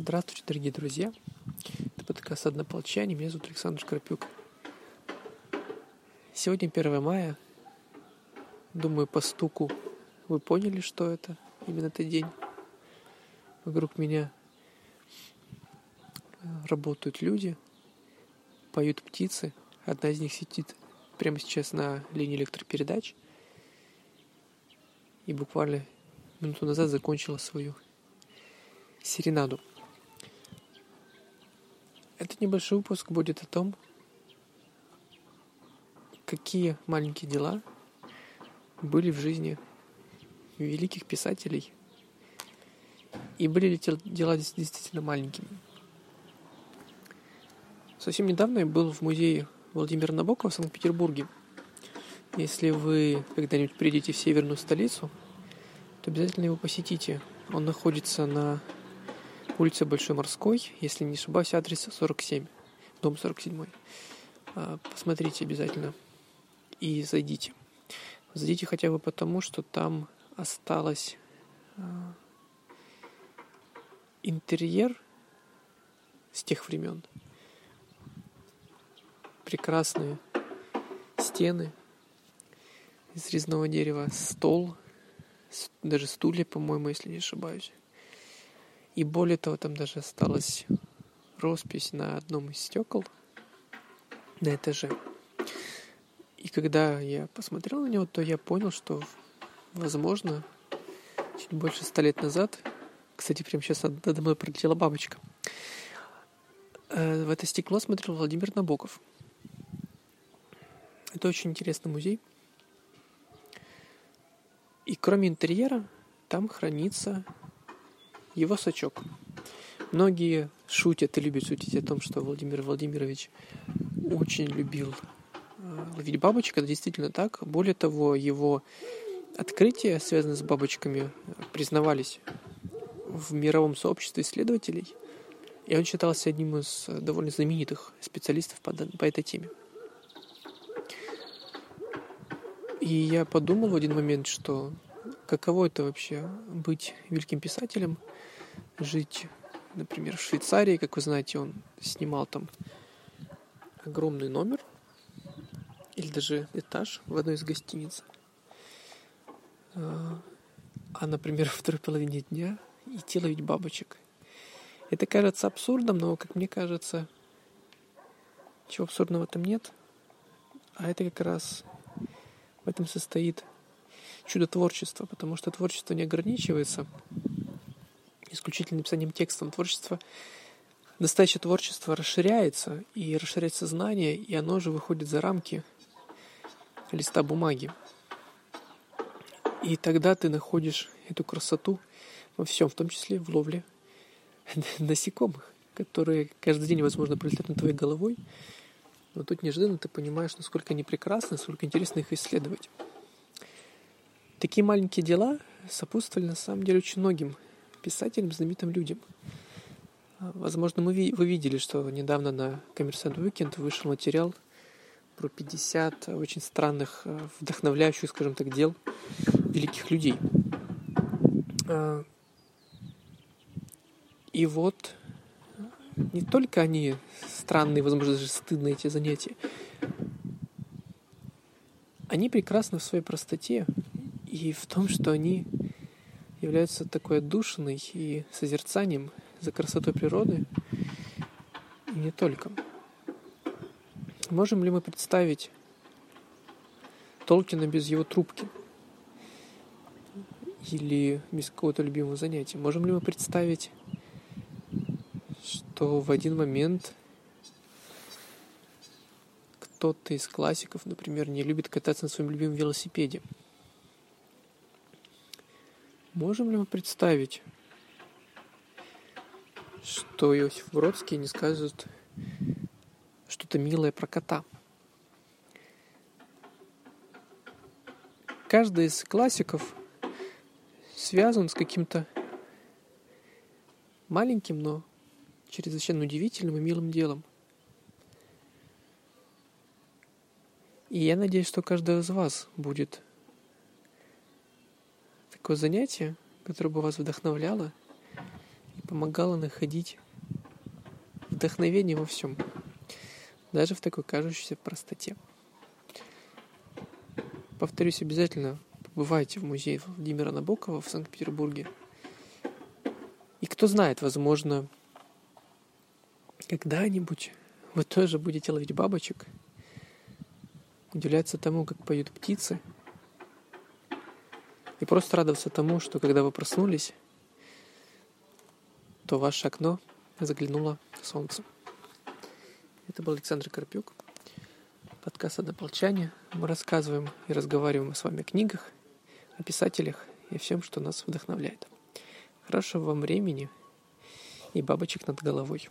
Здравствуйте, дорогие друзья. Это подкаст «Однополчане». Меня зовут Александр Шкарпюк. Сегодня 1 мая. Думаю, по стуку вы поняли, что это именно этот день. Вокруг меня работают люди, поют птицы. Одна из них сидит прямо сейчас на линии электропередач. И буквально минуту назад закончила свою серенаду. Небольшой выпуск будет о том, какие маленькие дела были в жизни великих писателей и были ли дела действительно маленькими. Совсем недавно я был в музее Владимира Набокова в Санкт-Петербурге. Если вы когда-нибудь придете в северную столицу, то обязательно его посетите. Он находится на улица Большой Морской, если не ошибаюсь, адрес 47, дом 47. А, посмотрите обязательно и зайдите. Зайдите хотя бы потому, что там осталось а, интерьер с тех времен. Прекрасные стены из резного дерева, стол, даже стулья, по-моему, если не ошибаюсь. И более того, там даже осталась роспись на одном из стекол на этаже. И когда я посмотрел на него, то я понял, что, возможно, чуть больше ста лет назад, кстати, прямо сейчас надо мной пролетела бабочка, э, в это стекло смотрел Владимир Набоков. Это очень интересный музей. И кроме интерьера, там хранится его сачок. Многие шутят и любят шутить о том, что Владимир Владимирович очень любил э, ловить бабочек. Это действительно так. Более того, его открытия, связанные с бабочками, признавались в мировом сообществе исследователей. И он считался одним из довольно знаменитых специалистов по, по этой теме. И я подумал в один момент, что каково это вообще быть великим писателем – жить, например, в Швейцарии, как вы знаете, он снимал там огромный номер или даже этаж в одной из гостиниц. А, а например, в второй половине дня идти ловить бабочек. Это кажется абсурдом, но, как мне кажется, чего абсурдного там нет. А это как раз в этом состоит чудо творчества, потому что творчество не ограничивается исключительно написанием текстом. Творчество, настоящее творчество расширяется, и расширяется сознание, и оно же выходит за рамки листа бумаги. И тогда ты находишь эту красоту во всем, в том числе в ловле насекомых, которые каждый день, возможно, пролетают над твоей головой. Но тут неожиданно ты понимаешь, насколько они прекрасны, насколько интересно их исследовать. Такие маленькие дела сопутствовали на самом деле очень многим писателям, знаменитым людям. А, возможно, мы, вы видели, что недавно на Коммерсант Weekend вышел материал про 50 очень странных, а, вдохновляющих, скажем так, дел великих людей. А, и вот не только они странные, возможно, даже стыдные эти занятия, они прекрасны в своей простоте и в том, что они являются такой отдушиной и созерцанием за красотой природы, и не только. Можем ли мы представить Толкина без его трубки? Или без какого-то любимого занятия? Можем ли мы представить, что в один момент кто-то из классиков, например, не любит кататься на своем любимом велосипеде – Можем ли мы представить, что Иосиф Бродский не скажет что-то милое про кота? Каждый из классиков связан с каким-то маленьким, но чрезвычайно удивительным и милым делом. И я надеюсь, что каждый из вас будет такое занятие, которое бы вас вдохновляло и помогало находить вдохновение во всем, даже в такой кажущейся простоте. Повторюсь, обязательно побывайте в музее Владимира Набокова в Санкт-Петербурге. И кто знает, возможно, когда-нибудь вы тоже будете ловить бабочек, удивляться тому, как поют птицы, и просто радоваться тому, что когда вы проснулись, то в ваше окно заглянуло солнце. Это был Александр Карпюк. Подкаст «Однополчане». Мы рассказываем и разговариваем с вами о книгах, о писателях и всем, что нас вдохновляет. Хорошего вам времени и бабочек над головой.